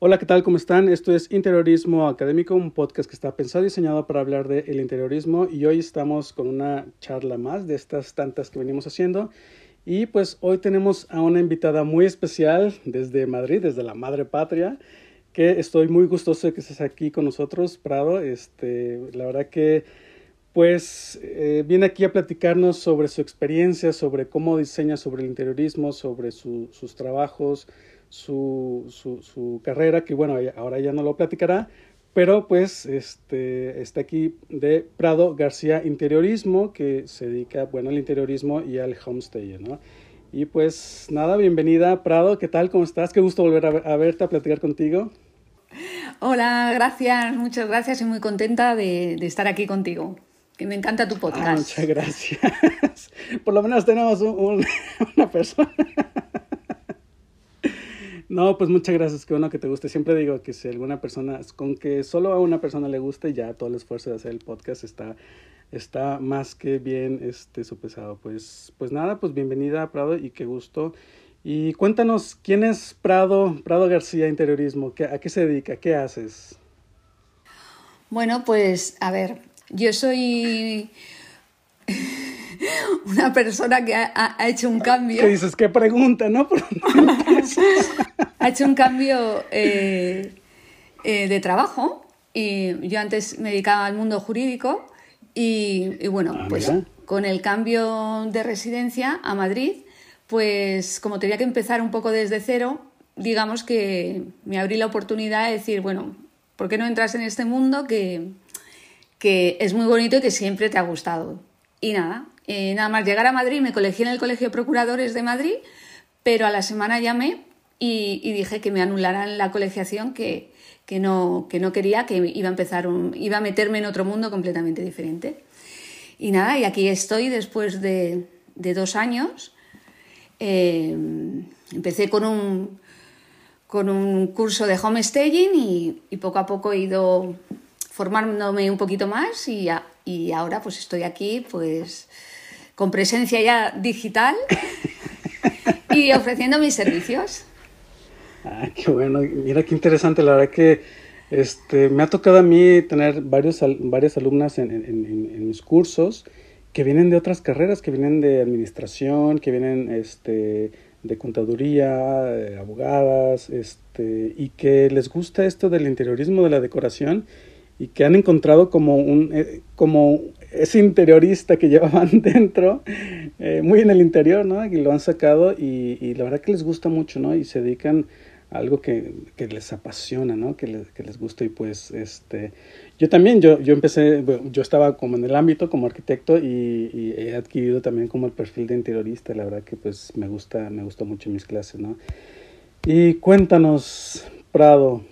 Hola, ¿qué tal? ¿Cómo están? Esto es Interiorismo Académico, un podcast que está pensado y diseñado para hablar del interiorismo y hoy estamos con una charla más de estas tantas que venimos haciendo y pues hoy tenemos a una invitada muy especial desde Madrid, desde la madre patria, que estoy muy gustoso de que estés aquí con nosotros, Prado. Este, la verdad que pues eh, viene aquí a platicarnos sobre su experiencia, sobre cómo diseña sobre el interiorismo, sobre sus trabajos, su, su, su, carrera, que bueno, ahora ya no lo platicará, pero pues este, está aquí de Prado García Interiorismo, que se dedica, bueno, al interiorismo y al homestay, ¿no? Y pues nada, bienvenida Prado, ¿qué tal? ¿Cómo estás? Qué gusto volver a, verte, a platicar contigo. Hola, gracias, muchas gracias y muy contenta de, de estar aquí contigo. Que me encanta tu ah, podcast. muchas gracias. Por lo menos tenemos un, una persona no, pues muchas gracias, qué bueno que te guste. Siempre digo que si alguna persona, con que solo a una persona le guste, ya todo el esfuerzo de hacer el podcast está, está más que bien este, sopesado. Pues, pues nada, pues bienvenida a Prado y qué gusto. Y cuéntanos, ¿quién es Prado, Prado García Interiorismo? ¿A qué se dedica? ¿Qué haces? Bueno, pues a ver, yo soy una persona que ha, hecho un cambio. ¿Qué dices? ¿Qué pregunta, no? ha hecho un cambio eh, eh, de trabajo. Y yo antes me dedicaba al mundo jurídico y, bueno, ah, pues con el cambio de residencia a Madrid, pues como tenía que empezar un poco desde cero, digamos que me abrí la oportunidad de decir, bueno, ¿por qué no entras en este mundo que, que es muy bonito y que siempre te ha gustado? Y nada, eh, nada más llegar a Madrid, me colegí en el Colegio de Procuradores de Madrid, pero a la semana llamé y, dije que me anularan la colegiación, que, que, no, que no quería, que iba a empezar iba a meterme en otro mundo completamente diferente. Y nada, y aquí estoy después de, de dos años. Eh, empecé con un, con un curso de homestaging y, y poco a poco he ido formándome un poquito más y, y ahora pues estoy aquí pues con presencia ya digital y ofreciendo mis servicios. Ah, qué bueno, mira qué interesante, la verdad que este, me ha tocado a mí tener varios, varias alumnas en, en, mis cursos que vienen de otras carreras, que vienen de administración, que vienen este, de contaduría, abogadas, este, y que les gusta esto del interiorismo, de la decoración, y que han encontrado como un eh, como ese interiorista que llevaban dentro eh, muy en el interior no y lo han sacado y, y, la verdad que les gusta mucho no y se dedican algo que, que les apasiona no que les, que les gusta y pues este yo también yo yo empecé yo estaba como en el ámbito como arquitecto y, y, he adquirido también como el perfil de interiorista la verdad que pues me gusta me gusta mucho mis clases no y cuéntanos Prado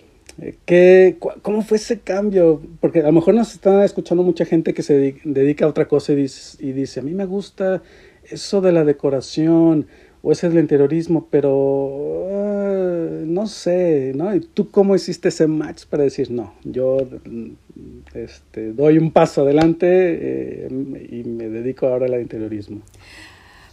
¿Qué, ¿Cómo fue ese cambio? Porque a lo mejor nos está escuchando mucha gente que se dedica a otra cosa y dice, y dice, a mí me gusta eso de la decoración o ese del interiorismo, pero ah, no sé, ¿no? ¿Y tú cómo hiciste ese match para decir, no, yo este, doy un paso adelante eh, y me dedico ahora al interiorismo?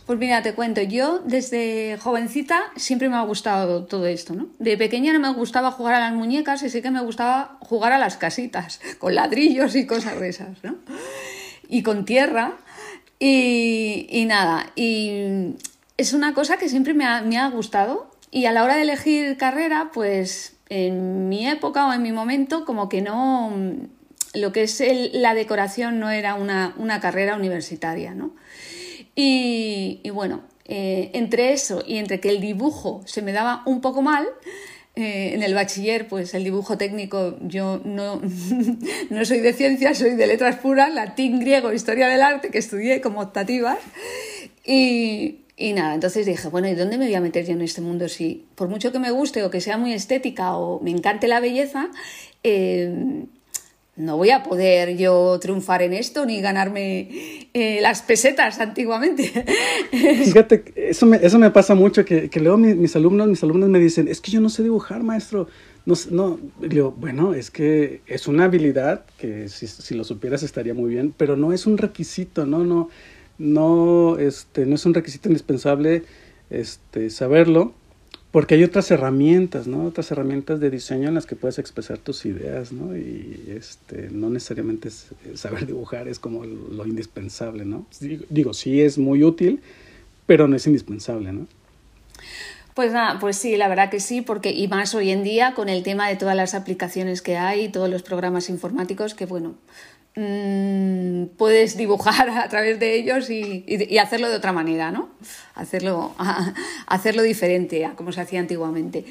Pues mira, te cuento, yo desde jovencita siempre me ha gustado todo esto, ¿no? De pequeña no me gustaba jugar a las muñecas y sí que me gustaba jugar a las casitas, con ladrillos y cosas de esas, ¿no? Y con tierra y, nada, y es una cosa que siempre me ha, me ha gustado y a la hora de elegir carrera, pues en mi época o en mi momento como que no, lo que es la decoración no era una, una carrera universitaria, ¿no? Y, bueno, eh, entre eso y entre que el dibujo se me daba un poco mal, eh, en el bachiller, pues el dibujo técnico, yo no, no soy de ciencias, soy de letras puras, latín, griego, historia del arte, que estudié como optativas. Y, y nada, entonces dije, bueno, ¿y dónde me voy a meter yo en este mundo? Si por mucho que me guste o que sea muy estética o me encante la belleza, eh, no voy a poder yo triunfar en esto ni ganarme eh, las pesetas antiguamente. Fíjate, eso me, eso me pasa mucho, que, que luego mis, alumnos, mis alumnos me dicen, es que yo no sé dibujar, maestro. No, no, digo, bueno, es que es una habilidad que si, si, lo supieras estaría muy bien, pero no es un requisito, no, no, no, este, no es un requisito indispensable este, saberlo porque hay otras herramientas, ¿no? Otras herramientas de diseño en las que puedes expresar tus ideas, ¿no? Y este, no necesariamente saber dibujar es como lo indispensable, ¿no? Digo, sí es muy útil, pero no es indispensable, ¿no? Pues nada, pues sí, la verdad que sí, porque y más hoy en día con el tema de todas las aplicaciones que hay, todos los programas informáticos, que bueno, mmm, puedes dibujar a través de ellos y, y, hacerlo de otra manera, ¿no? Hacerlo, hacerlo diferente a como se hacía antiguamente.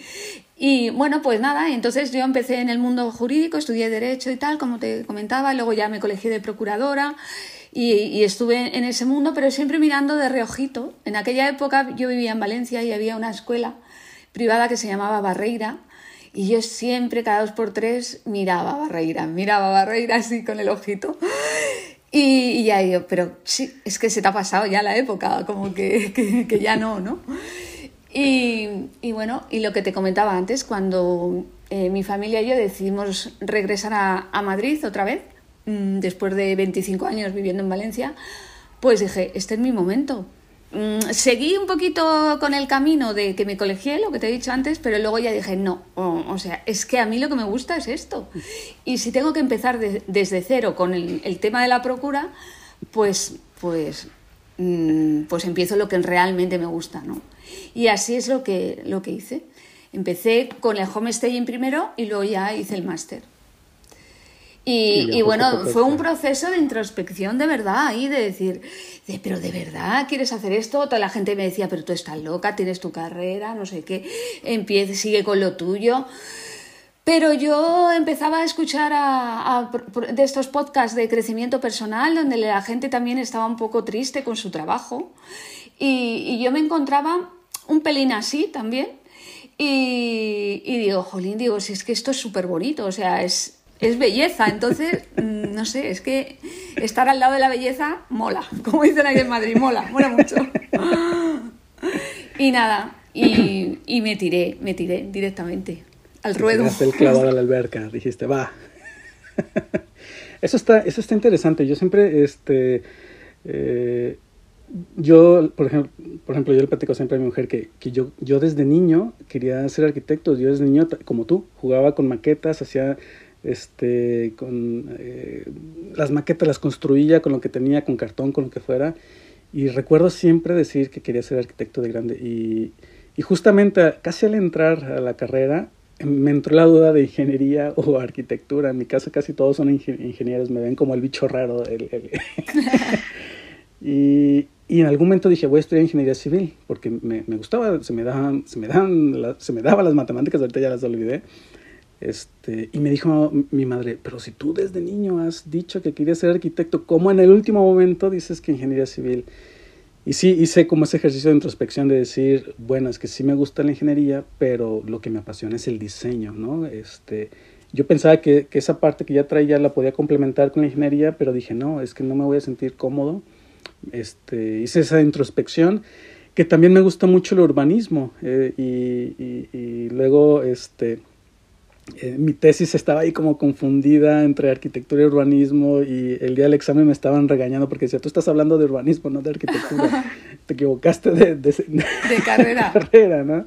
Y bueno, pues nada, entonces yo empecé en el mundo jurídico, estudié Derecho y tal, como te comentaba, luego ya me colegí de procuradora y, y, estuve en ese mundo, pero siempre mirando de reojito. En aquella época yo vivía en Valencia y había una escuela privada que se llamaba Barreira y yo siempre, cada dos por tres, miraba Barreira, miraba Barreira así con el ojito. Y, ya yo, pero sí, es que se te ha pasado ya la época, como que, que, ya no, ¿no? Y, y, bueno, y lo que te comentaba antes, cuando eh, mi familia y yo decidimos regresar a, a Madrid otra vez, mm, después de 25 años viviendo en Valencia, pues dije, este es mi momento. Mm, seguí un poquito con el camino de que me colegié, lo que te he dicho antes, pero luego ya dije, no, o, sea, es que a mí lo que me gusta es esto. Y si tengo que empezar desde cero con el, tema de la procura, pues, pues, mm, pues empiezo lo que realmente me gusta, ¿no? Y así es lo que, lo que hice. Empecé con el homestaying primero y luego ya hice el máster. Y, bueno, fue un proceso de introspección de verdad y de decir, pero de verdad quieres hacer esto. Toda la gente me decía, pero tú estás loca, tienes tu carrera, no sé qué, empieza, sigue con lo tuyo. Pero yo empezaba a escuchar a, de estos podcasts de crecimiento personal, donde la gente también estaba un poco triste con su trabajo. Y, y yo me encontraba un pelín así también. Y, y digo, jolín, digo, si es que esto es súper bonito, o sea, es, es belleza. Entonces, mm, no sé, es que estar al lado de la belleza mola, como dicen aquí en Madrid, mola, mola mucho. Y nada, y, y me tiré, me tiré directamente al ruedo. el clavado a la alberca, dijiste, va. Eso está, eso está interesante. Yo siempre, este, eh, yo, por ejemplo, por ejemplo, yo le platico siempre a mi mujer que, que, yo, yo desde niño quería ser arquitecto. Yo desde niño, como tú, jugaba con maquetas, hacía este, con eh, las maquetas las construía con lo que tenía, con cartón, con lo que fuera. Y recuerdo siempre decir que quería ser arquitecto de grande. Y, y justamente casi al entrar a la carrera me entró la duda de ingeniería o arquitectura. En mi casa casi todos son ingenieros, me ven como el bicho raro. y, y, en algún momento dije, voy a estudiar ingeniería civil, porque me, me gustaba, se me, daban, se, me daban se me daban las matemáticas, ahorita ya las olvidé. Este, y me dijo mi madre, pero si tú desde niño has dicho que querías ser arquitecto, ¿cómo en el último momento dices que ingeniería civil? Y sí, hice como ese ejercicio de introspección de decir, bueno, es que sí me gusta la ingeniería, pero lo que me apasiona es el diseño, ¿no? Este, yo pensaba que, que esa parte que ya traía la podía complementar con la ingeniería, pero dije, no, es que no me voy a sentir cómodo. Este, hice esa introspección, que también me gusta mucho el urbanismo, eh, y, y, y luego, este, eh, mi tesis estaba ahí como confundida entre arquitectura y urbanismo y el día del examen me estaban regañando porque decía, tú estás hablando de urbanismo, no de arquitectura. Te equivocaste de, de, carrera. carrera, ¿no?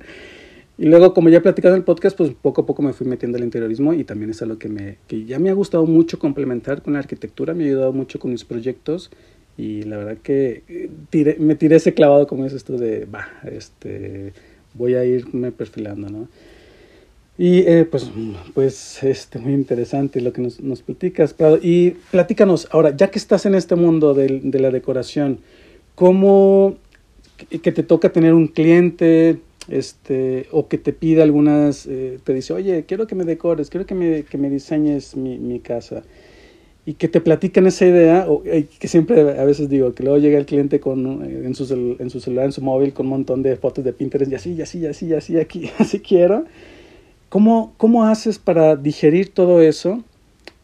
Y luego, como ya he platicado en el podcast, pues poco a poco me fui metiendo al interiorismo y también es algo que, me, que ya me ha gustado mucho complementar con la arquitectura, me ha ayudado mucho con mis proyectos y la verdad que eh, me tiré ese clavado, como es esto de, va, este, voy a irme perfilando, ¿no? Y eh, pues, pues este, muy interesante lo que nos, platicas, Prado. Y platícanos, ahora, ya que estás en este mundo de, de la decoración, ¿cómo que te toca tener un cliente este, o que te pide algunas, eh, te dice, oye, quiero que me decores, quiero que me, que me diseñes mi, mi casa? Y que te platican esa idea, o eh, que siempre a veces digo, que luego llega el cliente con, en, su, en su celular, en su móvil, con un montón de fotos de Pinterest, y así, y así, y así, y así, aquí, así quiero ¿Cómo, ¿Cómo haces para digerir todo eso?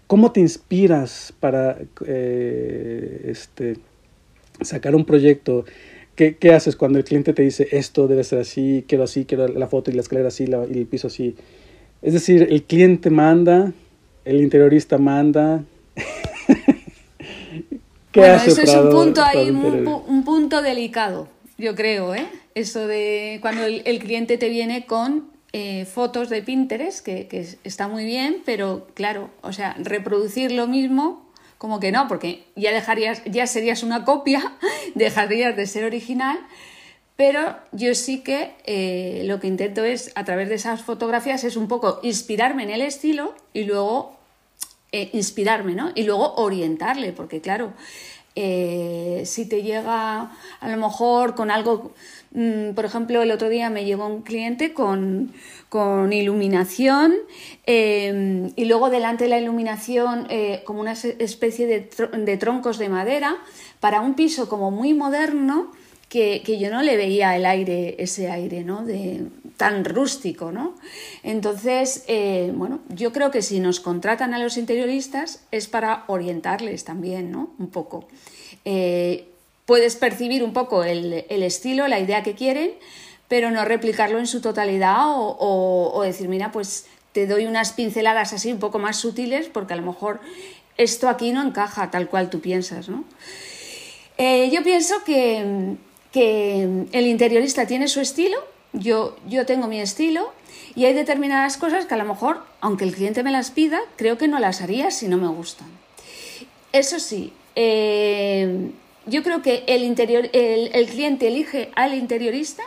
¿Cómo te inspiras para eh, este, sacar un proyecto? ¿Qué, ¿Qué, haces cuando el cliente te dice esto debe ser así, quiero así, quiero la foto y la escalera así la, y el piso así? Es decir, el cliente manda, el interiorista manda. ¿Qué bueno, eso es un punto ahí, un, un, punto delicado, yo creo, ¿eh? eso de cuando el, cliente te viene con eh, fotos de Pinterest, que, está muy bien, pero claro, o sea, reproducir lo mismo, como que no, porque ya dejarías, ya serías una copia, dejarías de ser original. Pero yo sí que eh, lo que intento es, a través de esas fotografías, es un poco inspirarme en el estilo y luego eh, inspirarme, ¿no? Y luego orientarle, porque claro, eh, si te llega a lo mejor con algo, mm, por ejemplo, el otro día me llegó un cliente con, iluminación y luego delante de la iluminación como una especie de, de troncos de madera para un piso como muy moderno que, yo no le veía el aire, ese aire, ¿no? De, tan rústico, ¿no? Entonces, eh, bueno, yo creo que si nos contratan a los interioristas es para orientarles también, ¿no? Un poco. Eh, puedes percibir un poco el, estilo, la idea que quieren, pero no replicarlo en su totalidad o, decir, mira, pues te doy unas pinceladas así un poco más sutiles porque a lo mejor esto aquí no encaja tal cual tú piensas, ¿no? Eh, yo pienso que, que el interiorista tiene su estilo, yo, yo tengo mi estilo y hay determinadas cosas que a lo mejor, aunque el cliente me las pida, creo que no las haría si no me gustan. Eso sí, eh, yo creo que el, interior, el, cliente elige al interiorista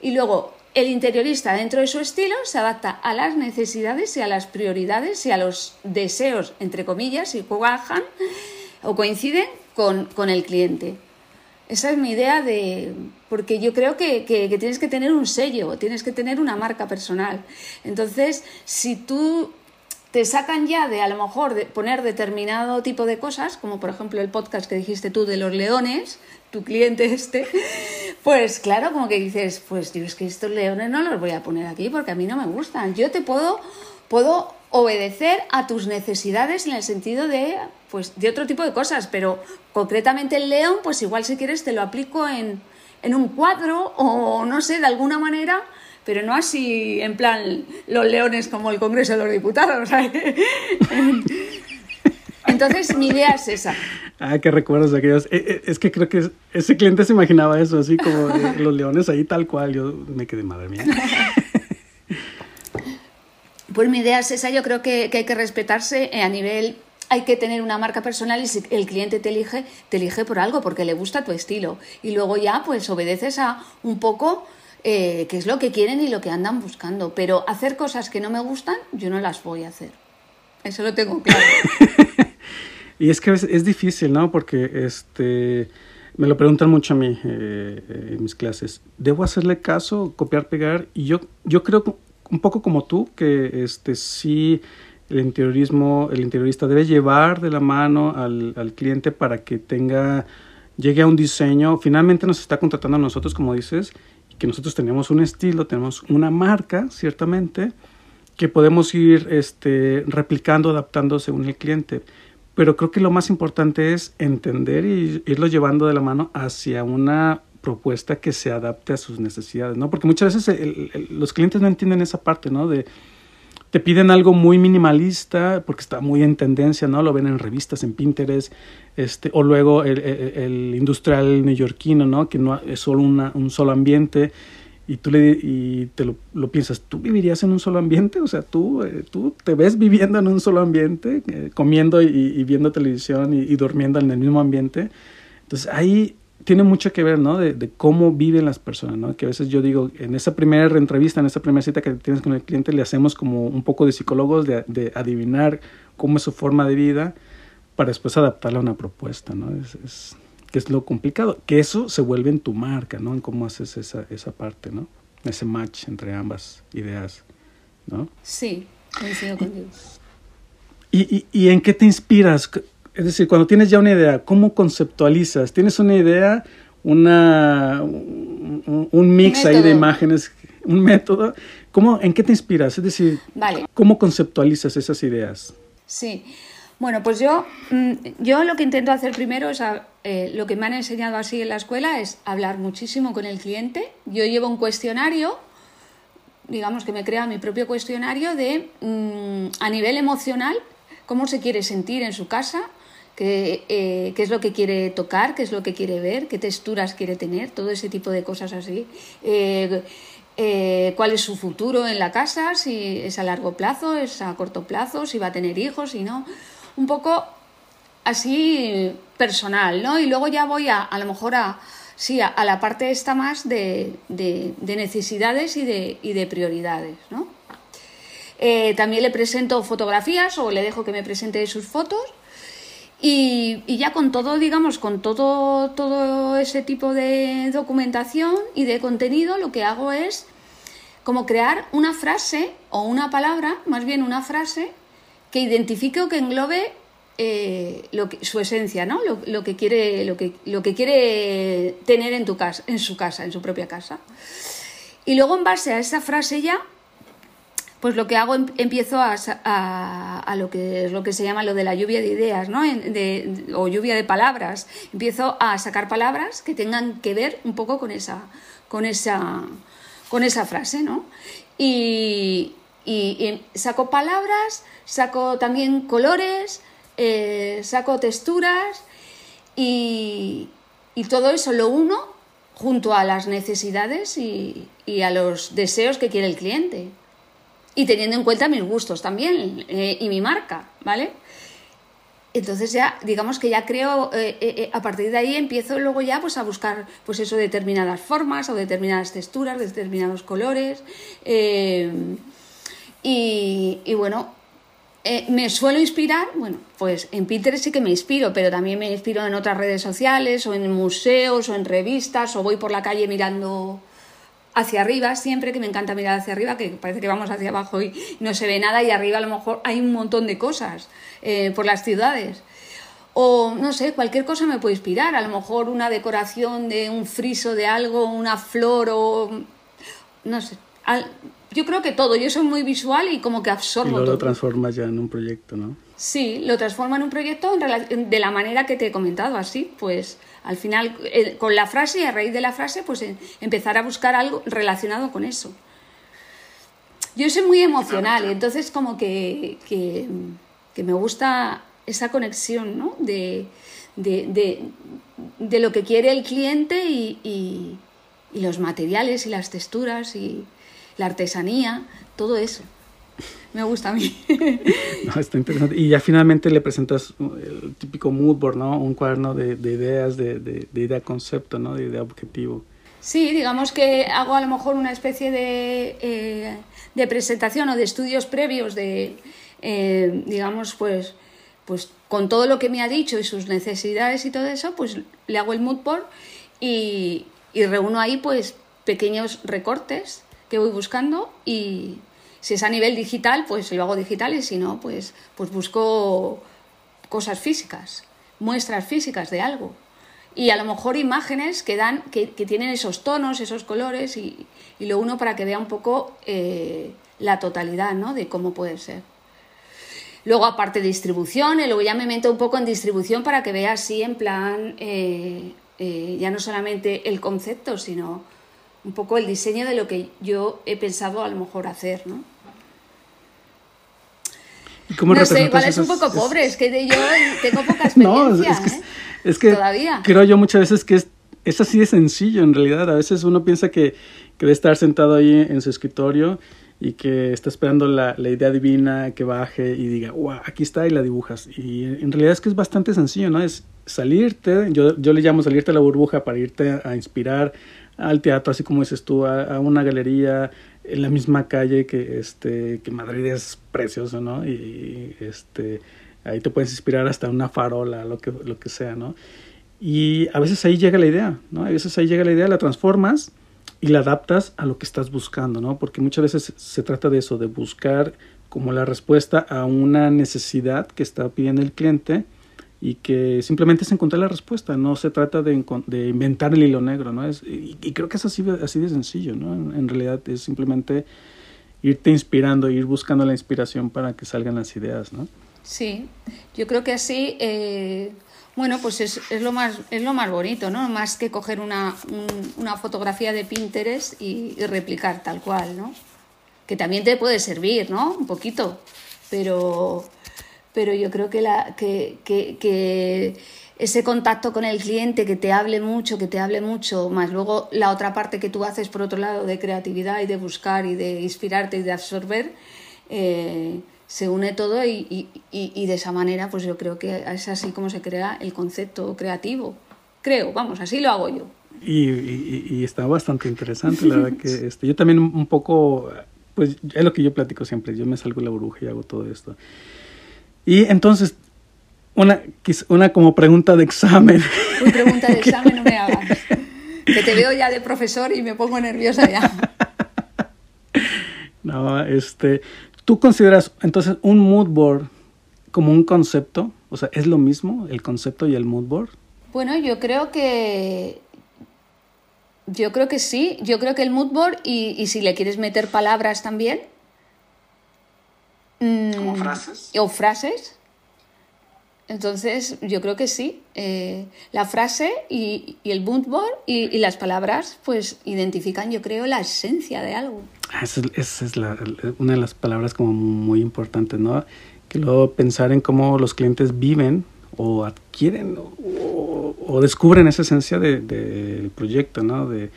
y luego el interiorista dentro de su estilo se adapta a las necesidades y a las prioridades y a los deseos, entre comillas, y cuajan o coinciden con, con el cliente. Esa es mi idea de... porque yo creo que, tienes que tener un sello, tienes que tener una marca personal. Entonces, si tú te sacan ya de a lo mejor de poner determinado tipo de cosas, como por ejemplo el podcast que dijiste tú de los leones, tu cliente este, pues claro, como que dices, pues digo, es que estos leones no los voy a poner aquí porque a mí no me gustan. Yo te puedo, puedo obedecer a tus necesidades en el sentido de, pues, de otro tipo de cosas, pero concretamente el león, pues igual si quieres te lo aplico en, en un cuadro o no sé, de alguna manera, pero no así en plan los leones como el Congreso de los Diputados. Entonces mi idea es esa. Ah, qué recuerdos de aquellos. Eh, eh, es que creo que ese cliente se imaginaba eso, así como los leones ahí tal cual. Yo me quedé, madre mía. Pues mi idea es esa, yo creo que, hay que respetarse eh, a nivel hay que tener una marca personal y si el cliente te elige, te elige por algo, porque le gusta tu estilo. Y luego ya pues obedeces a un poco eh, qué es lo que quieren y lo que andan buscando. Pero hacer cosas que no me gustan, yo no las voy a hacer. Eso lo tengo claro. y es que es, difícil, ¿no? Porque este me lo preguntan mucho a mí eh, en mis clases. ¿Debo hacerle caso, copiar, pegar? Y yo, yo creo un poco como tú, que este sí el interiorismo, el interiorista debe llevar de la mano al, al, cliente para que tenga, llegue a un diseño. Finalmente nos está contratando a nosotros, como dices, que nosotros tenemos un estilo, tenemos una marca, ciertamente, que podemos ir este, replicando, adaptando según el cliente. Pero creo que lo más importante es entender y irlo llevando de la mano hacia una propuesta que se adapte a sus necesidades, ¿no? Porque muchas veces los clientes no entienden esa parte, ¿no? De, te piden algo muy minimalista porque está muy en tendencia, ¿no? Lo ven en revistas, en Pinterest, este, o luego el, industrial neoyorquino, ¿no? Que no es solo una, un solo ambiente y tú le y te lo, piensas, ¿tú vivirías en un solo ambiente? O sea, tú, eh, tú te ves viviendo en un solo ambiente, eh, comiendo y, viendo televisión y, y durmiendo en el mismo ambiente. Entonces ahí tiene mucho que ver, ¿no? De, cómo viven las personas, ¿no? Que a veces yo digo, en esa primera entrevista, en esa primera cita que tienes con el cliente, le hacemos como un poco de psicólogos, de, adivinar cómo es su forma de vida para después adaptarla a una propuesta, ¿no? Es, que es lo complicado. Que eso se vuelve en tu marca, ¿no? En cómo haces esa, esa parte, ¿no? Ese match entre ambas ideas, ¿no? Sí, coincido contigo. ¿Y, y, y en qué te inspiras? Es decir, cuando tienes ya una idea, ¿cómo conceptualizas? ¿Tienes una idea, una, un, mix ahí de imágenes, un método? ¿Cómo, ¿En qué te inspiras? Es decir, ¿cómo conceptualizas esas ideas? Sí. Bueno, pues yo, mm, yo lo que intento hacer primero es, eh, lo que me han enseñado así en la escuela es hablar muchísimo con el cliente. Yo llevo un cuestionario, digamos que me crea mi propio cuestionario de, mm, a nivel emocional, cómo se quiere sentir en su casa, qué, eh, qué, es lo que quiere tocar, qué es lo que quiere ver, qué texturas quiere tener, todo ese tipo de cosas así. Eh, eh, cuál es su futuro en la casa, si es a largo plazo, es a corto plazo, si va a tener hijos, si no. Un poco así personal, ¿no? Y luego ya voy a, a lo mejor a, sí, a, la parte esta más de, de, necesidades y de, y de prioridades, ¿no? También le presento fotografías o le dejo que me presente sus fotos y, ya con todo, digamos, con todo, todo ese tipo de documentación y de contenido, lo que hago es como crear una frase o una palabra, más bien una frase, que identifique o que englobe eh, lo que, su esencia, ¿no? Lo, lo, que quiere, lo, que, lo que quiere tener en, tu casa, en su casa, en su propia casa. Y luego en base a esa frase ya, pues lo que hago em, empiezo a, a, a, lo que es lo que se llama lo de la lluvia de ideas, ¿no? De, o lluvia de palabras. Empiezo a sacar palabras que tengan que ver un poco con esa, con esa, con esa frase, ¿no? Y, y, y saco palabras, saco también colores, eh, saco texturas y, todo eso lo uno junto a las necesidades y, a los deseos que quiere el cliente. Y teniendo en cuenta mis gustos también eh, y mi marca, ¿vale? Entonces ya, digamos que ya creo, eh, a partir de ahí empiezo luego ya pues a buscar pues eso, determinadas formas o determinadas texturas, determinados colores. y, y, bueno, eh, me suelo inspirar, bueno, pues en Pinterest sí que me inspiro, pero también me inspiro en otras redes sociales o en museos o en revistas o voy por la calle mirando hacia arriba, siempre que me encanta mirar hacia arriba, que parece que vamos hacia abajo y no se ve nada y arriba a lo mejor hay un montón de cosas eh, por las ciudades. O no sé, cualquier cosa me puede inspirar, a lo mejor una decoración de un friso de algo, una flor o no sé, yo creo que todo, yo soy muy visual y como que absorbo y luego lo transformas ya en un proyecto, ¿no? Sí, lo transforma en un proyecto de la manera que te he comentado, así, pues al final eh, con la frase y a raíz de la frase pues empezar a buscar algo relacionado con eso. Yo soy muy emocional y entonces como que, que, me gusta esa conexión, ¿no? De, de, de, lo que quiere el cliente y, y, y los materiales y las texturas y, la artesanía, todo eso. Me gusta a mí. está interesante. Y ya finalmente le presentas el típico mood board, ¿no? Un cuaderno de, ideas, de, de, idea concepto, ¿no? De idea objetivo. Sí, digamos que hago a lo mejor una especie de, eh, de presentación o de estudios previos de, eh, digamos, pues, pues con todo lo que me ha dicho y sus necesidades y todo eso, pues le hago el mood board y, y reúno ahí pues pequeños recortes que voy buscando y si es a nivel digital, pues lo hago digital y si no, pues, pues busco cosas físicas, muestras físicas de algo. Y a lo mejor imágenes que, dan, que, que tienen esos tonos, esos colores y, y, lo uno para que vea un poco eh, la totalidad ¿no? de cómo puede ser. Luego, aparte distribución, luego ya me meto un poco en distribución para que vea así en plan, eh, eh, ya no solamente el concepto, sino un poco el diseño de lo que yo he pensado a lo mejor hacer, ¿no? Cómo no sé, igual es un poco pobre, es que yo tengo poca experiencia. no, es que, ¿eh? es que Todavía. creo yo muchas veces que es, es así de sencillo en realidad. A veces uno piensa que, que debe estar sentado ahí en su escritorio y que está esperando la, la, idea divina que baje y diga, wow, aquí está y la dibujas. Y en realidad es que es bastante sencillo, ¿no? Es salirte, yo, yo le llamo salirte a la burbuja para irte a inspirar, al teatro, así como dices tú, a, una galería en la misma calle que, este, que Madrid es precioso, ¿no? Y este, ahí te puedes inspirar hasta una farola, lo que, lo que sea, ¿no? Y a veces ahí llega la idea, ¿no? A veces ahí llega la idea, la transformas y la adaptas a lo que estás buscando, ¿no? Porque muchas veces se trata de eso, de buscar como la respuesta a una necesidad que está pidiendo el cliente y que simplemente es encontrar la respuesta, no se trata de, de inventar el hilo negro, ¿no? Es, y, creo que es así, así de sencillo, ¿no? En, realidad es simplemente irte inspirando, ir buscando la inspiración para que salgan las ideas, ¿no? Sí, yo creo que así, eh, bueno, pues es, es, lo más, es lo más bonito, ¿no? Más que coger una, una fotografía de Pinterest y, y replicar tal cual, ¿no? Que también te puede servir, ¿no? Un poquito, pero pero yo creo que, la, que, que, ese contacto con el cliente, que te hable mucho, que te hable mucho, más luego la otra parte que tú haces por otro lado de creatividad y de buscar y de inspirarte y de absorber, eh, se une todo y, y, de esa manera pues yo creo que es así como se crea el concepto creativo. Creo, vamos, así lo hago yo. Y, está bastante interesante, la verdad que este, yo también un poco, pues es lo que yo platico siempre, yo me salgo de la burbuja y hago todo esto. Y entonces, una, una como pregunta de examen. Una pregunta de examen no me hagas. Que te veo ya de profesor y me pongo nerviosa ya. No, este, ¿tú consideras entonces un mood board como un concepto? O sea, ¿es lo mismo el concepto y el mood board? Bueno, yo creo que yo creo que sí, yo creo que el mood board y, si le quieres meter palabras también. Mm, ¿Como frases? O frases. Entonces, yo creo que sí. Eh, la frase y, el mood board y, las palabras, pues identifican, yo creo, la esencia de algo. Ah, esa es, una de las palabras como muy importantes, ¿no? Que luego pensar en cómo los clientes viven o adquieren o, descubren esa esencia del de, proyecto, ¿no? De,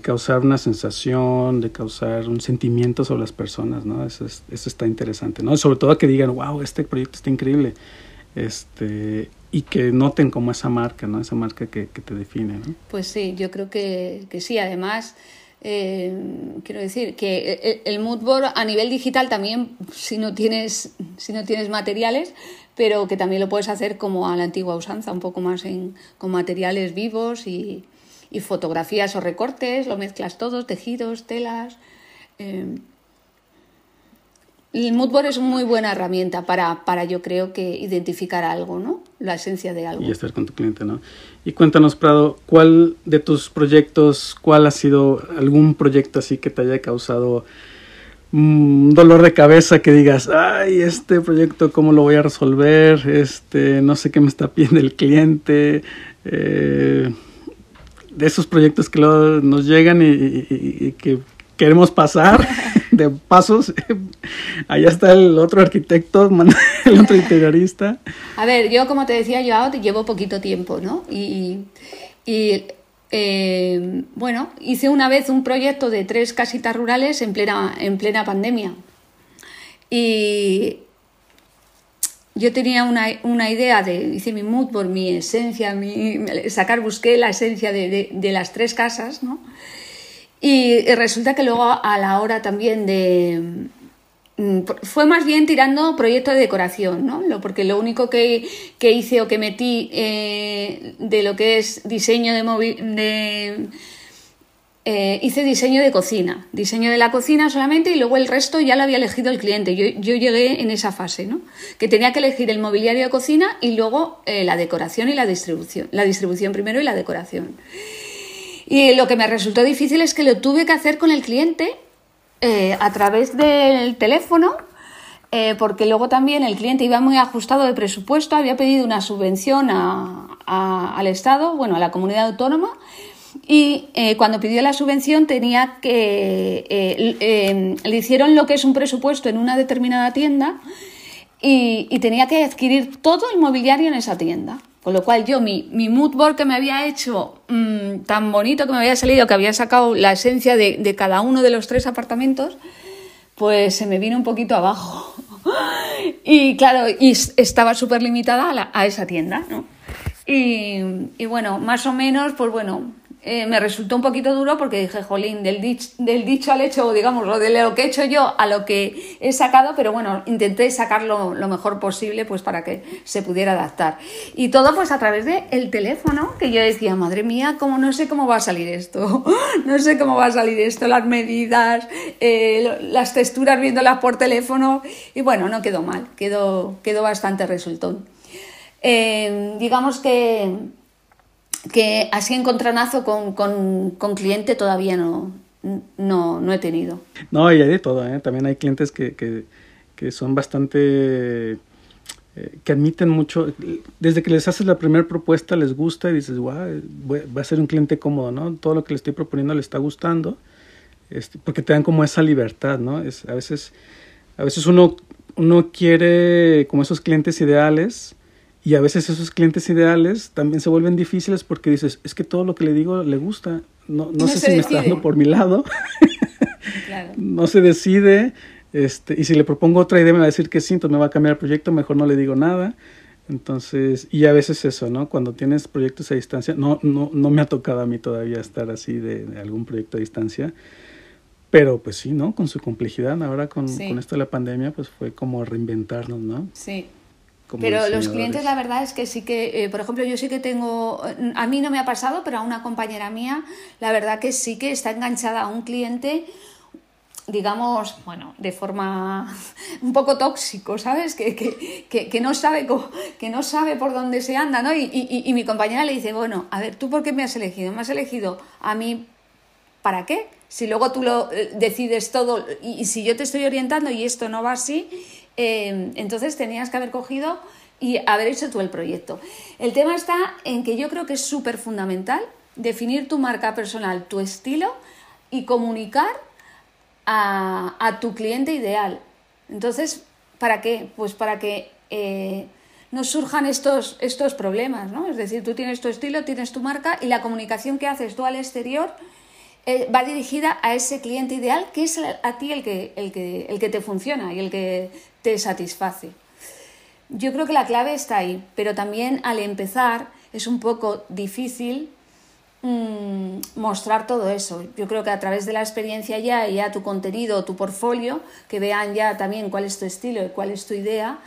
causar una sensación, de causar un sentimiento sobre las personas, ¿no? Eso, eso está interesante, ¿no? Sobre todo que digan, wow, este proyecto está increíble, este, y que noten como esa marca, ¿no? Esa marca que, te define, ¿no? Pues sí, yo creo que, que sí, además... Eh, quiero decir que el, mood board a nivel digital también si no tienes si no tienes materiales pero que también lo puedes hacer como a la antigua usanza, un poco más en, con materiales vivos y, fotografías o recortes, lo mezclas todos, tejidos, telas. Eh, el moodboard es muy buena herramienta para, para, yo creo que identificar algo, ¿no? La esencia de algo. Y estar con tu cliente, ¿no? Y cuéntanos, Prado, ¿cuál de tus proyectos, cuál ha sido algún proyecto así que te haya causado un dolor de cabeza que digas, ay, este proyecto, ¿cómo lo voy a resolver? Este, no sé qué me está pidiendo el cliente. Eh, de esos proyectos que luego nos llegan y, que queremos pasar de pasos. Allá está el otro arquitecto, el otro interiorista. A ver, yo como te decía, yo llevo poquito tiempo, ¿no? Y, y eh, bueno, hice una vez un proyecto de tres casitas rurales en plena, en plena pandemia. Y yo tenía una, idea de, hice mi mood por mi esencia, mi, sacar, busqué la esencia de, las tres casas, ¿no? y resulta que luego a la hora también de, Mm, fue más bien tirando proyecto de decoración, ¿no? Porque lo único que, hice o que metí eh, de lo que es diseño de, de eh, hice diseño de cocina, diseño de la cocina solamente y luego el resto ya lo había elegido el cliente. Yo, llegué en esa fase, ¿no? Que tenía que elegir el mobiliario de cocina y luego eh, la decoración y la distribución. La distribución primero y la decoración. Y lo que me resultó difícil es que lo tuve que hacer con el cliente eh, a través del teléfono, eh, porque luego también el cliente iba muy ajustado de presupuesto, había pedido una subvención al Estado, bueno, a la comunidad autónoma, y eh, cuando pidió la subvención tenía que le hicieron lo que es un presupuesto en una determinada tienda y, tenía que adquirir todo el mobiliario en esa tienda. Con lo cual yo, mi, mi mood board que me había hecho mm, tan bonito que me había salido, que había sacado la esencia de, cada uno de los tres apartamentos, pues se me vino un poquito abajo. y claro, y estaba súper limitada a, esa tienda, ¿no? Y, y bueno, más o menos, pues bueno, eh, me resultó un poquito duro porque dije, jolín, del, del dicho al hecho, digamos, lo de lo que he hecho yo a lo que he sacado, pero bueno, intenté sacarlo lo mejor posible pues para que se pudiera adaptar. Y todo pues a través del el teléfono, que yo decía, madre mía, cómo no sé cómo va a salir esto, no sé cómo va a salir esto, las medidas, eh, las texturas viéndolas por teléfono, y bueno, no quedó mal, quedó, quedó bastante resultón. Eh, digamos que que así encontronazo con, con, con cliente todavía no, no, no he tenido. No, y hay de todo, ¿eh? También hay clientes que, que, que son bastante... Eh, que admiten mucho, desde que les haces la primera propuesta les gusta y dices, wow, va a ser un cliente cómodo, ¿no? Todo lo que le estoy proponiendo le está gustando, este, porque te dan como esa libertad, ¿no? Es, a, veces, a veces uno uno quiere como esos clientes ideales y a veces esos clientes ideales también se vuelven difíciles porque dices, es que todo lo que le digo le gusta, no, no, sé si me está dando por mi lado, no se decide, este, y si le propongo otra idea me va a decir que sí, entonces me va a cambiar el proyecto, mejor no le digo nada. Entonces, y a veces eso, ¿no? Cuando tienes proyectos a distancia, no, no, no me ha tocado a mí todavía estar así de, algún proyecto a distancia, pero pues sí, ¿no? Con su complejidad, ahora con, con esto de la pandemia, pues fue como reinventarnos, ¿no? Sí, pero los clientes, la verdad es que sí que, eh, por ejemplo, yo sí que tengo, a mí no me ha pasado, pero a una compañera mía, la verdad que sí que está enganchada a un cliente, digamos, bueno, de forma un poco tóxico, ¿sabes? Que, que, que, no, sabe que no sabe por dónde se anda, ¿no? Y, y, y mi compañera le dice, bueno, a ver, ¿tú por qué me has elegido? ¿Me has elegido a mí para qué? Si luego tú lo eh, decides todo y si yo te estoy orientando y esto no va así, Em, entonces tenías que haber cogido y haber hecho tú el proyecto. El tema está en que yo creo que es súper fundamental definir tu marca personal, tu estilo y comunicar a, tu cliente ideal. Entonces, ¿para qué? Pues para que eh, no surjan estos, estos problemas, ¿no? Es decir, tú tienes tu estilo, tienes tu marca y la comunicación que haces tú al exterior eh, va dirigida a ese cliente ideal que es a ti el que, el, que, el que te funciona y el que te satisface. Yo creo que la clave está ahí, pero también al empezar es un poco difícil mm, mostrar todo eso. Yo creo que a través de la experiencia ya y ya tu contenido, tu portfolio, que vean ya también cuál es tu estilo y cuál es tu idea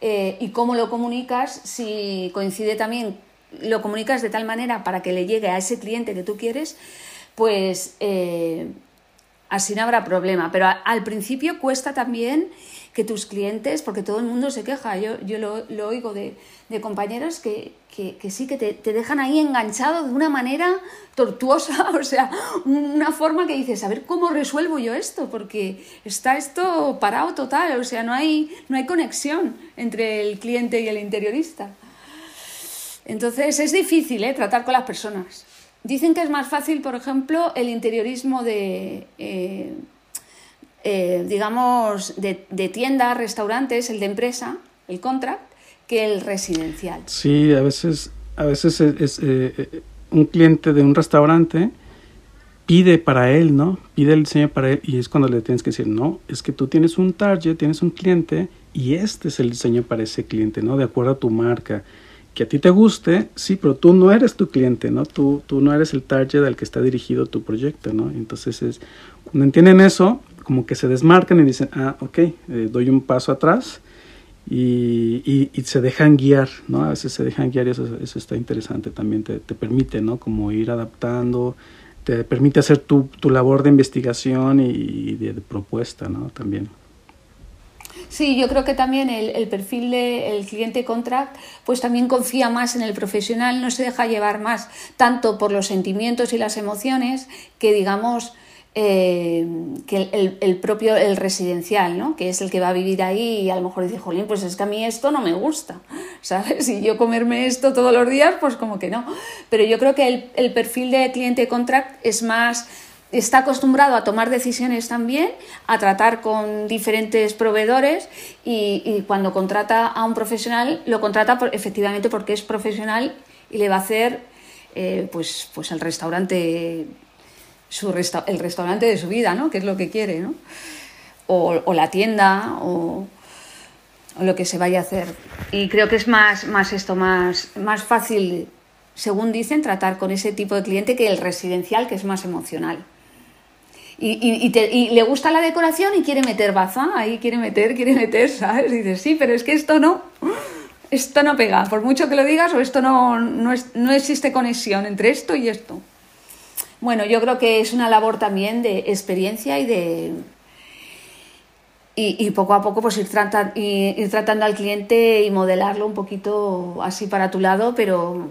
eh, y cómo lo comunicas, si coincide también, lo comunicas de tal manera para que le llegue a ese cliente que tú quieres, pues eh, así no habrá problema. Pero al principio cuesta también que tus clientes, porque todo el mundo se queja, yo, yo lo, oigo de, compañeros que, sí, que te, dejan ahí enganchado de una manera tortuosa, o sea, una forma que dices, a ver cómo resuelvo yo esto, porque está esto parado total, o sea, no hay, no hay conexión entre el cliente y el interiorista. Entonces es difícil ¿eh? tratar con las personas. Dicen que es más fácil, por ejemplo, el interiorismo de, eh, eh, digamos, de, tiendas, restaurantes, el de empresa, el contract, que el residencial. Sí, a veces, a veces es, eh, un cliente de un restaurante pide para él, ¿no? Pide el diseño para él y es cuando le tienes que decir, no, es que tú tienes un target, tienes un cliente y este es el diseño para ese cliente, ¿no? De acuerdo a tu marca que a ti te guste, sí, pero tú no eres tu cliente, ¿no? Tú, tú no eres el target al que está dirigido tu proyecto, ¿no? Entonces, es, cuando entienden eso, como que se desmarcan y dicen, ah, ok, eh, doy un paso atrás y, y, se dejan guiar, ¿no? A veces se dejan guiar y eso, eso está interesante también, te, te, permite, ¿no? Como ir adaptando, te permite hacer tu, tu labor de investigación y, de, de propuesta, ¿no? También. Sí, yo creo que también el, perfil del cliente contract pues también confía más en el profesional, no se deja llevar más tanto por los sentimientos y las emociones que digamos eh, que el, propio el residencial, ¿no? que es el que va a vivir ahí y a lo mejor dice, jolín, pues es que a mí esto no me gusta, ¿sabes? Si yo comerme esto todos los días, pues como que no. Pero yo creo que el, el perfil de cliente contract es más está acostumbrado a tomar decisiones también, a tratar con diferentes proveedores y, cuando contrata a un profesional lo contrata efectivamente porque es profesional y le va a hacer eh, pues, pues el restaurante su el restaurante de su vida, ¿no? que es lo que quiere, ¿no? o, la tienda o, lo que se vaya a hacer. Y creo que es más, más esto, más, más fácil, según dicen, tratar con ese tipo de cliente que el residencial, que es más emocional y, y, le gusta la decoración y quiere meter baza, ahí quiere meter, quiere meter, ¿sabes? Y dices, sí, pero es que esto no, esto no pega, por mucho que lo digas, o esto no, no, es, no existe conexión entre esto y esto. Bueno, yo creo que es una labor también de experiencia y de... Y, poco a poco pues ir, ir tratando al cliente y modelarlo un poquito así para tu lado, pero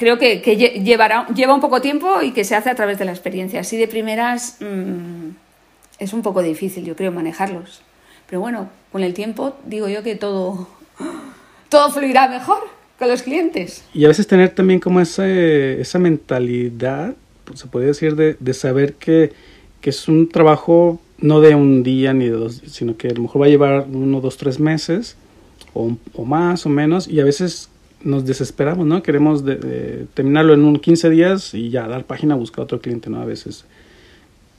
creo que, llevará, lleva un poco tiempo y que se hace a través de la experiencia. Así de primeras mm, es un poco difícil, yo creo, manejarlos. Pero bueno, con el tiempo digo yo que todo, todo fluirá mejor con los clientes. Y a veces tener también como esa, esa mentalidad, se puede decir, de, de saber que, que, es un trabajo no de un día ni de dos, sino que a lo mejor va a llevar uno, dos, tres meses o, o más o menos y a veces nos desesperamos, ¿no? Queremos terminarlo en un 15 días y ya dar página buscar otro cliente, ¿no? A veces.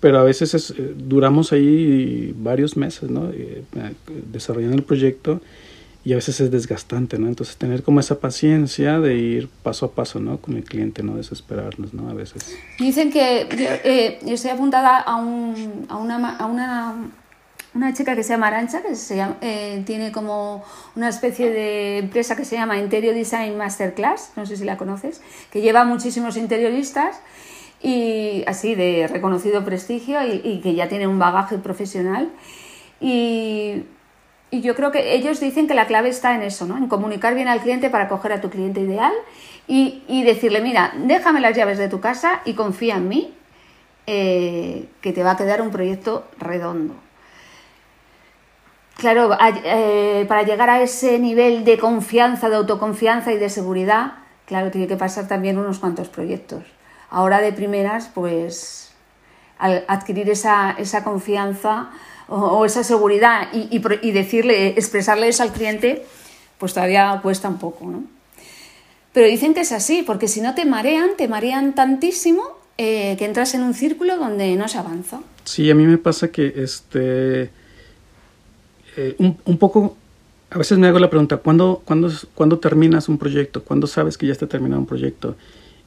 Pero a veces es, eh, duramos ahí varios meses, ¿no? Eh, desarrollando el proyecto y a veces es desgastante, ¿no? Entonces tener como esa paciencia de ir paso a paso, ¿no? Con el cliente, no desesperarnos, ¿no? A veces. Dicen que eh, yo estoy apuntada a, un, a una, una, chica que se llama Arancha, que se eh, tiene como una especie de empresa que se llama Interior Design Masterclass, no sé si la conoces, que lleva muchísimos interioristas y así de reconocido prestigio y, y que ya tiene un bagaje profesional. Y y yo creo que ellos dicen que la clave está en eso, ¿no? En comunicar bien al cliente para coger a tu cliente ideal y, decirle, mira, déjame las llaves de tu casa y confía en mí, eh, que te va a quedar un proyecto redondo. Claro, eh, para llegar a ese nivel de confianza, de autoconfianza y de seguridad, claro, tiene que pasar también unos cuantos proyectos. Ahora de primeras, pues, al adquirir esa, esa confianza, o, esa seguridad y, decirle, expresarle eso al cliente, pues todavía cuesta un poco, ¿no? Pero dicen que es así, porque si no te marean, te marean tantísimo eh, que entras en un círculo donde no se avanza. Sí, a mí me pasa que este eh, un, poco, a veces me hago la pregunta, ¿cuándo, cuándo, ¿cuándo terminas un proyecto? ¿Cuándo sabes que ya está terminado un proyecto?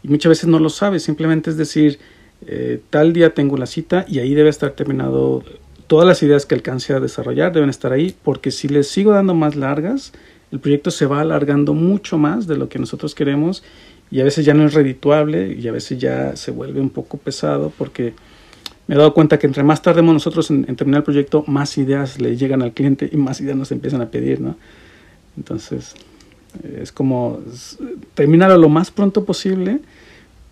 Y muchas veces no lo sabes, simplemente es decir, eh, tal día tengo la cita y ahí debe estar terminado todas las ideas que alcance a desarrollar deben estar ahí, porque si les sigo dando más largas, el proyecto se va alargando mucho más de lo que nosotros queremos y a veces ya no es redituable y a veces ya se vuelve un poco pesado porque me he dado cuenta que entre más tardemos nosotros en, terminar el proyecto, más ideas le llegan al cliente y más ideas nos empiezan a pedir, ¿no? Entonces, es como terminarlo lo más pronto posible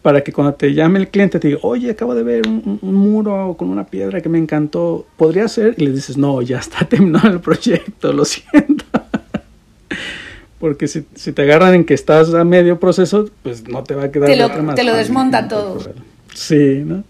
para que cuando te llame el cliente te diga, oye, acabo de ver un, muro con una piedra que me encantó, ¿podría ser? Y le dices, no, ya está terminado el proyecto, lo siento. Porque si, si, te agarran en que estás a medio proceso, pues no te va a quedar te lo, otra más. Te lo desmonta todo. Sí, ¿no?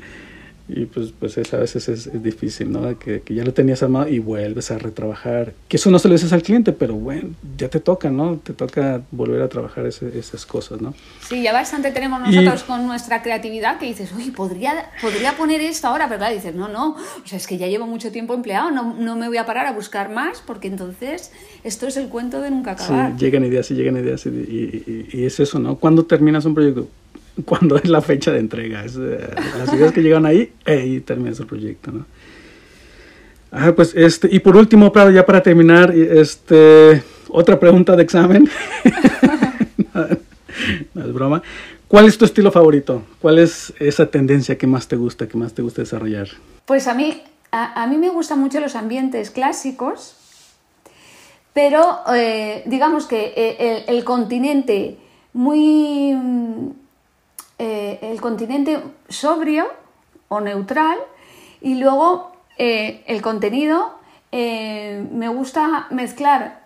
Y pues, pues a veces es, difícil, ¿no? Que, que, ya lo tenías armado y vuelves a retrabajar. Que eso no se lo dices al cliente, pero bueno, ya te toca, ¿no? Te toca volver a trabajar esas cosas, ¿no? Sí, ya bastante tenemos nosotros con nuestra creatividad que dices, uy, podría, podría poner esto ahora, pero claro, dices, no, no, o sea, es que ya llevo mucho tiempo empleado, no, no me voy a parar a buscar más porque entonces esto es el cuento de nunca acabar. Sí, llegan ideas y llegan ideas y, y, y es eso, ¿no? ¿Cuándo terminas un proyecto? cuando es la fecha de entrega. Es, eh, las ideas que llegan ahí, y termina el proyecto, ¿no? Ah, pues este, y por último, ya para terminar, este, otra pregunta de examen. no, es broma. ¿Cuál es tu estilo favorito? ¿Cuál es esa tendencia que más te gusta, que más te gusta desarrollar? Pues a mí, a, mí me gustan mucho los ambientes clásicos, pero eh, digamos que eh, el continente muy eh, el continente sobrio o neutral y luego eh, el contenido eh, me gusta mezclar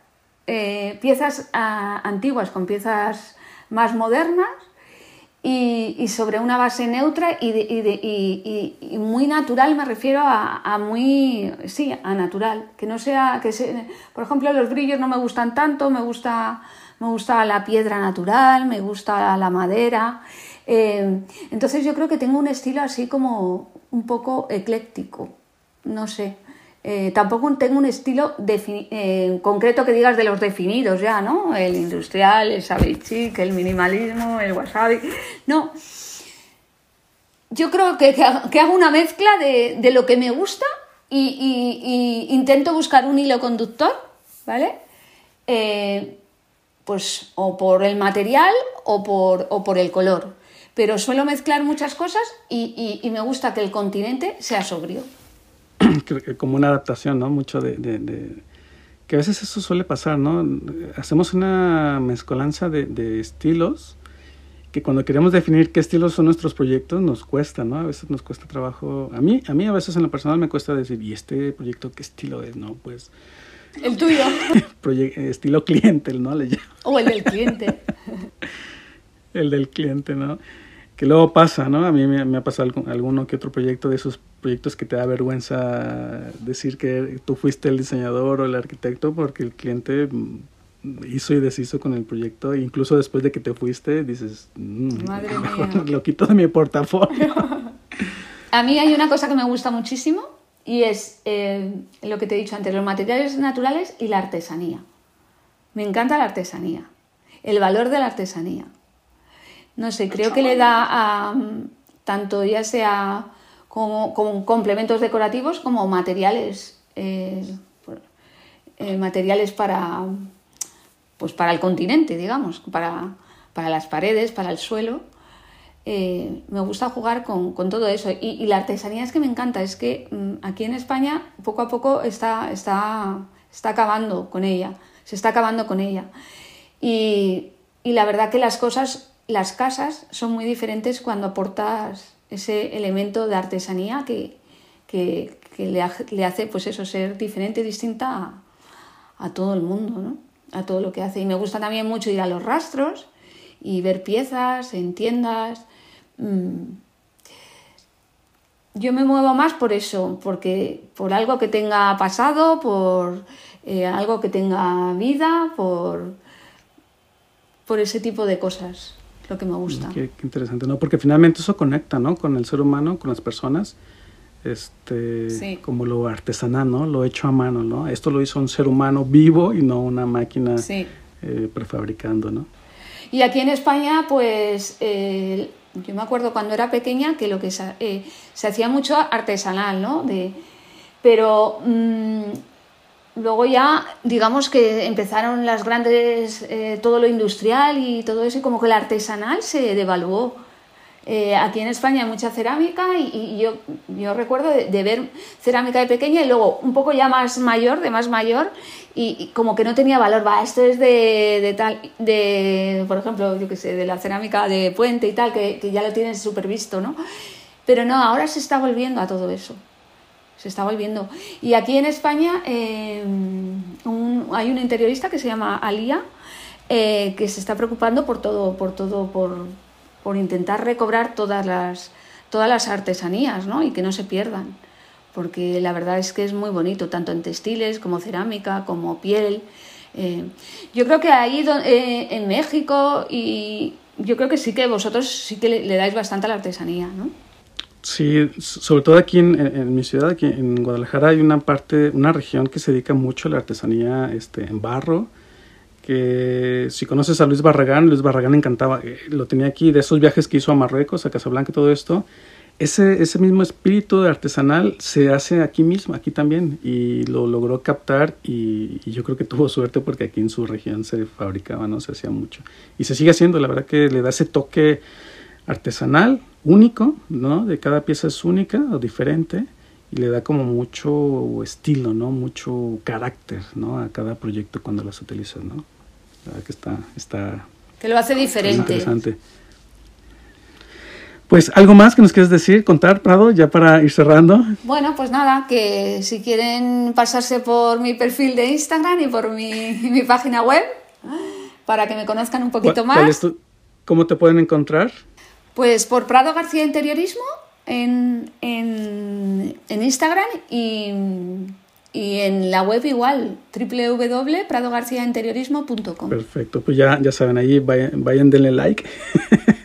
piezas ah, antiguas con piezas más modernas y, sobre una base neutra y, muy natural me refiero a, muy sí a natural que no sea que por ejemplo los brillos no me gustan tanto me gusta me gusta la piedra natural me gusta la madera eh, entonces yo creo que tengo un estilo así como un poco ecléctico, no sé. Eh, tampoco tengo un estilo eh, concreto que digas de los definidos ya, ¿no? El industrial, el sabichic, el minimalismo, el wasabi. No. Yo creo que, hago una mezcla de, lo que me gusta y, intento buscar un hilo conductor, ¿vale? pues o por el material o por, o por el color pero suelo mezclar muchas cosas y, me gusta que el continente sea sobrio. Como una adaptación, ¿no? Mucho de, Que a veces eso suele pasar, ¿no? Hacemos una mezcolanza de, estilos que cuando queremos definir qué estilos son nuestros proyectos nos cuesta, ¿no? A veces nos cuesta trabajo. A mí, a mí a veces en lo personal me cuesta decir, ¿y este proyecto qué estilo es? No, pues... El tuyo. estilo cliente, ¿no? Le o el del cliente. el del cliente, ¿no? Que luego pasa, ¿no? A mí me, ha pasado alguno que otro proyecto de esos proyectos que te da vergüenza decir que tú fuiste el diseñador o el arquitecto porque el cliente hizo y deshizo con el proyecto. E incluso después de que te fuiste, dices, mm, Madre lo quito de mi portafolio. A mí hay una cosa que me gusta muchísimo y es eh, lo que te he dicho antes, los materiales naturales y la artesanía. Me encanta la artesanía, el valor de la artesanía. No sé, creo que le da a tanto ya sea como, complementos decorativos como materiales, eh, eh, materiales para, pues para el continente, digamos, para, las paredes, para el suelo. Eh, me gusta jugar con, todo eso. Y, la artesanía es que me encanta, es que mm, aquí en España poco a poco está, está, está acabando con ella, se está acabando con ella. Y, y la verdad que las cosas las casas son muy diferentes cuando aportas ese elemento de artesanía que, le, hace pues eso, ser diferente, distinta a, todo el mundo, ¿no? a todo lo que hace. Y me gusta también mucho ir a los rastros y ver piezas en tiendas. Mm. Yo me muevo más por eso, porque por algo que tenga pasado, por eh, algo que tenga vida, por, por ese tipo de cosas lo que me gusta. Qué, interesante, ¿no? Porque finalmente eso conecta, ¿no? Con el ser humano, con las personas, este, como lo artesanal, ¿no? Lo hecho a mano, ¿no? Esto lo hizo un ser humano vivo y no una máquina eh, prefabricando, ¿no? Y aquí en España, pues, eh, yo me acuerdo cuando era pequeña que lo que se, eh, se hacía mucho artesanal, ¿no? De, pero... Mm, Luego ya, digamos que empezaron las grandes, eh, todo lo industrial y todo eso, y como que el artesanal se devaluó. Eh, aquí en España hay mucha cerámica y, yo, yo, recuerdo de, ver cerámica de pequeña y luego un poco ya más mayor, de más mayor, y, como que no tenía valor. Va, esto es de, tal, de, por ejemplo, yo qué sé, de la cerámica de puente y tal, que, que ya lo tienes súper visto, ¿no? Pero no, ahora se está volviendo a todo eso se está volviendo. Y aquí en España eh, hay un interiorista que se llama Alía, eh, que se está preocupando por todo, por todo, por, por, intentar recobrar todas las, todas las artesanías, ¿no? Y que no se pierdan. Porque la verdad es que es muy bonito, tanto en textiles como cerámica, como piel. Eh, yo creo que ahí en México y yo creo que sí que vosotros sí que le, le dais bastante a la artesanía, ¿no? Sí, sobre todo aquí en, mi ciudad, aquí en Guadalajara, hay una parte, una región que se dedica mucho a la artesanía este, en barro. Que si conoces a Luis Barragán, Luis Barragán encantaba, eh, lo tenía aquí de esos viajes que hizo a Marruecos, a Casablanca y todo esto. Ese, ese mismo espíritu de artesanal se hace aquí mismo, aquí también, y lo logró captar y, y, yo creo que tuvo suerte porque aquí en su región se fabricaba, ¿no? Se hacía mucho. Y se sigue haciendo, la verdad que le da ese toque artesanal, único, ¿no? De cada pieza es única o diferente y le da como mucho estilo, ¿no? Mucho carácter, ¿no? A cada proyecto cuando las utilizas, ¿no? La verdad que está, está... Que lo hace diferente. Interesante. Pues algo más que nos quieres decir, contar, Prado, ya para ir cerrando. Bueno, pues nada, que si quieren pasarse por mi perfil de Instagram y por mi, mi página web, para que me conozcan un poquito más. ¿Cómo te pueden encontrar? Pues por Prado García Interiorismo en, Instagram y, en la web igual, www.pradogarciainteriorismo.com. Perfecto, pues ya, ya saben, ahí vayan, vayan denle like.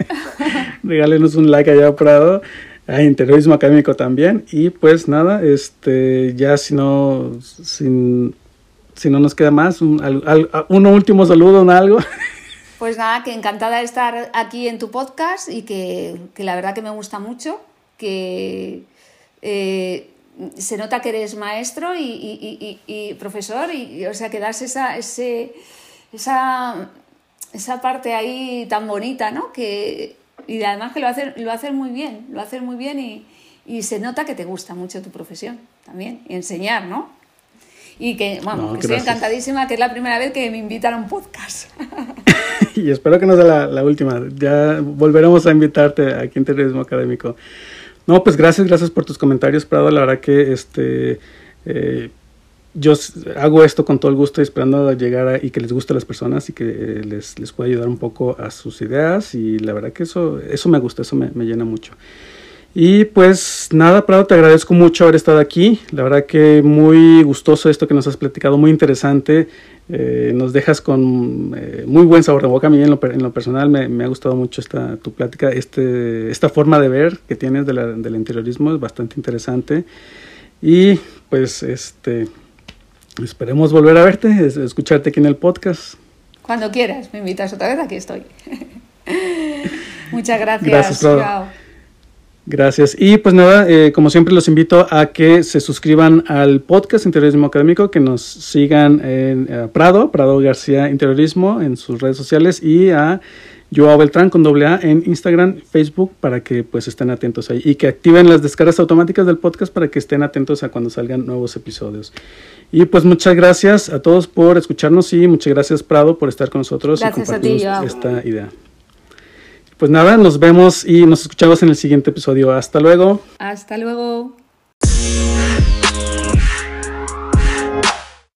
Regálenos un like allá a Prado. A interiorismo académico también. Y pues nada, este ya si no, si no nos queda más, un, un último saludo, un algo. Pues nada, que encantada de estar aquí en tu podcast y que, la verdad que me gusta mucho, que eh, se nota que eres maestro y, profesor, y, o sea, que das esa, ese, esa, esa parte ahí tan bonita, ¿no? Que, y además que lo haces lo muy bien, lo haces muy bien y, y se nota que te gusta mucho tu profesión también, y enseñar, ¿no? Y que, bueno, estoy encantadísima, que es la primera vez que me invitan a un podcast. y espero que no sea la, última. Ya volveremos a invitarte aquí en Terrorismo Académico. No, pues gracias, gracias por tus comentarios, Prado. La verdad que este eh, yo hago esto con todo el gusto esperando llegar y que les guste a las personas y que les, les pueda ayudar un poco a sus ideas y la verdad que eso, eso me gusta, eso me, me llena mucho. Y pues nada, Prado, te agradezco mucho haber estado aquí. La verdad que muy gustoso esto que nos has platicado, muy interesante. Eh, nos dejas con eh, muy buen sabor de boca. A mí en lo, en lo personal me, me, ha gustado mucho esta tu plática, este, esta forma de ver que tienes de la, del interiorismo, es bastante interesante. Y pues este esperemos volver a verte, escucharte aquí en el podcast. Cuando quieras, me invitas otra vez, aquí estoy. Muchas gracias. Gracias, Chao. Gracias. Y pues nada, eh, como siempre los invito a que se suscriban al podcast Interiorismo Académico, que nos sigan en eh, Prado, Prado García Interiorismo en sus redes sociales y a Joao Beltrán con doble A en Instagram, Facebook, para que pues estén atentos ahí y que activen las descargas automáticas del podcast para que estén atentos a cuando salgan nuevos episodios. Y pues muchas gracias a todos por escucharnos y muchas gracias Prado por estar con nosotros y compartir esta idea. Pues nada, nos vemos y nos escuchamos en el siguiente episodio. Hasta luego. Hasta luego.